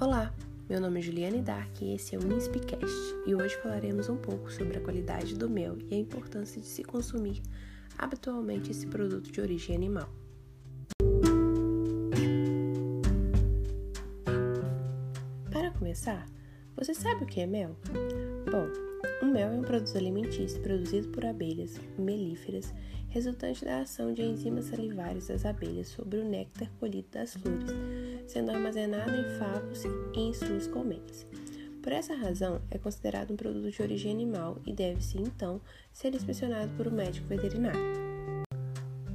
Olá, meu nome é Juliane Dark e esse é o Inspicast e hoje falaremos um pouco sobre a qualidade do mel e a importância de se consumir habitualmente esse produto de origem animal. Para começar, você sabe o que é mel? Bom, o mel é um produto alimentício produzido por abelhas melíferas, resultante da ação de enzimas salivares das abelhas sobre o néctar colhido das flores, sendo armazenado em favos e em suas colmeias. Por essa razão, é considerado um produto de origem animal e deve-se, então, ser inspecionado por um médico veterinário.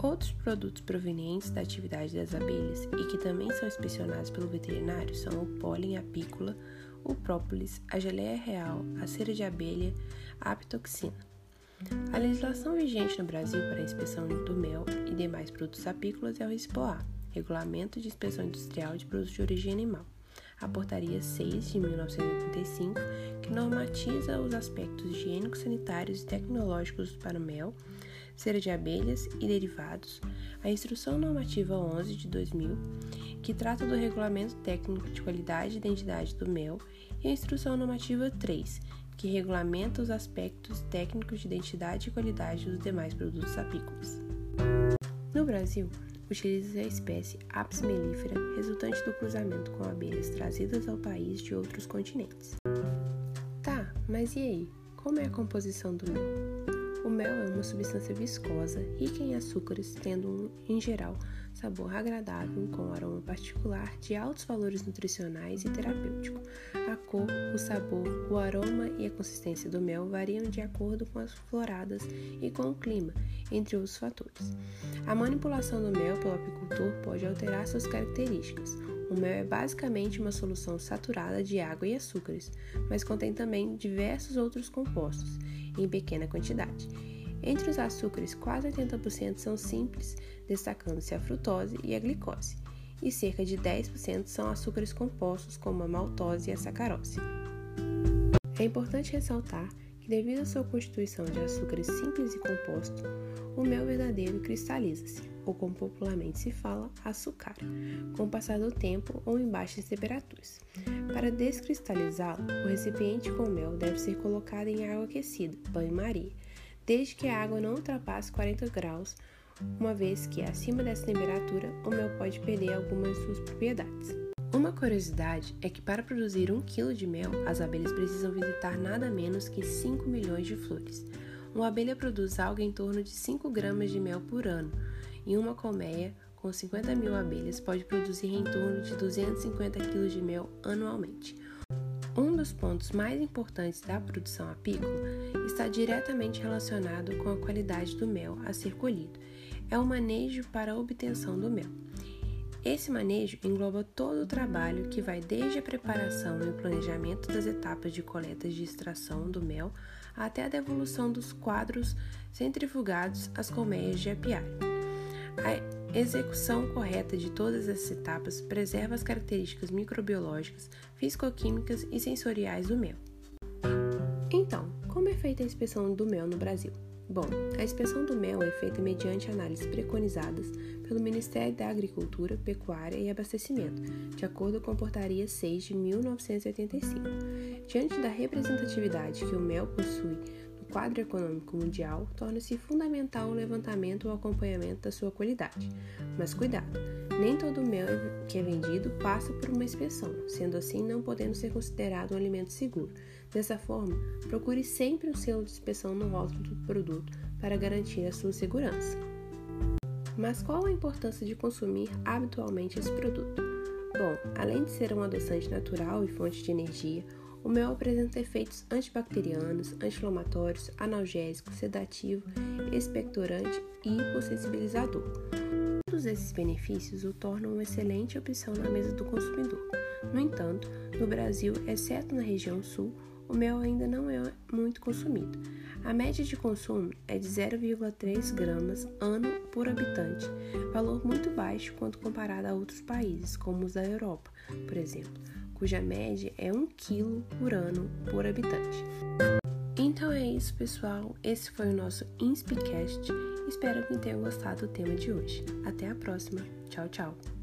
Outros produtos provenientes da atividade das abelhas e que também são inspecionados pelo veterinário são o pólen apícola, o própolis, a geleia real, a cera de abelha, a apitoxina. A legislação vigente no Brasil para a inspeção do mel e demais produtos apícolas é o RISPOA, Regulamento de Inspeção Industrial de Produtos de Origem Animal, a Portaria 6 de 1985, que normatiza os aspectos higiênicos, sanitários e tecnológicos para o mel, cera de abelhas e derivados, a Instrução Normativa 11 de 2000, que trata do Regulamento Técnico de Qualidade e Identidade do Mel, e a Instrução Normativa 3, que regulamenta os aspectos técnicos de identidade e qualidade dos demais produtos apícolas. No Brasil, utiliza-se a espécie Apis mellifera, resultante do cruzamento com abelhas trazidas ao país de outros continentes. Tá, mas e aí? Como é a composição do mel? O mel é uma substância viscosa, rica em açúcares, tendo, em geral, sabor agradável com aroma particular de altos valores nutricionais e terapêutico. A cor, o sabor, o aroma e a consistência do mel variam de acordo com as floradas e com o clima, entre outros fatores. A manipulação do mel pelo apicultor pode alterar suas características. O mel é basicamente uma solução saturada de água e açúcares, mas contém também diversos outros compostos em pequena quantidade. Entre os açúcares, quase 80% são simples, destacando-se a frutose e a glicose, e cerca de 10% são açúcares compostos, como a maltose e a sacarose. É importante ressaltar que, devido à sua constituição de açúcares simples e compostos, o mel verdadeiro cristaliza-se, ou como popularmente se fala, açucar, com o passar do tempo ou em baixas temperaturas. Para descristalizá-lo, o recipiente com mel deve ser colocado em água aquecida, banho-maria, desde que a água não ultrapasse 40 graus, uma vez que acima dessa temperatura o mel pode perder algumas de suas propriedades. Uma curiosidade é que para produzir um quilo de mel, as abelhas precisam visitar nada menos que 5 milhões de flores. Uma abelha produz algo em torno de 5 gramas de mel por ano, e uma colmeia com 50 mil abelhas pode produzir em torno de 250 kg de mel anualmente. Um dos pontos mais importantes da produção apícola está diretamente relacionado com a qualidade do mel a ser colhido. É o manejo para a obtenção do mel. Esse manejo engloba todo o trabalho que vai desde a preparação e o planejamento das etapas de coletas de extração do mel até a devolução dos quadros centrifugados às colmeias de apiário. Execução correta de todas essas etapas preserva as características microbiológicas, fisicoquímicas e sensoriais do mel. Então, como é feita a inspeção do mel no Brasil? Bom, a inspeção do mel é feita mediante análises preconizadas pelo Ministério da Agricultura, Pecuária e Abastecimento, de acordo com a Portaria 6 de 1985. Diante da representatividade que o mel possui quadro econômico mundial, torna-se fundamental o levantamento ou acompanhamento da sua qualidade. Mas cuidado, nem todo mel que é vendido passa por uma inspeção, sendo assim não podendo ser considerado um alimento seguro. Dessa forma, procure sempre o selo de inspeção no rótulo do produto para garantir a sua segurança. Mas qual a importância de consumir habitualmente esse produto? Bom, além de ser um adoçante natural e fonte de energia, o mel apresenta efeitos antibacterianos, anti-inflamatórios, analgésico, sedativo, expectorante e hipossensibilizador. Todos esses benefícios o tornam uma excelente opção na mesa do consumidor. No entanto, no Brasil, exceto na região sul, o mel ainda não é muito consumido. A média de consumo é de 0,3 gramas ano por habitante, valor muito baixo quando comparado a outros países, como os da Europa, por exemplo, cuja média é 1 kg por ano por habitante. Então é isso, pessoal. Esse foi o nosso Inspicast. Espero que tenham gostado do tema de hoje. Até a próxima. Tchau, tchau.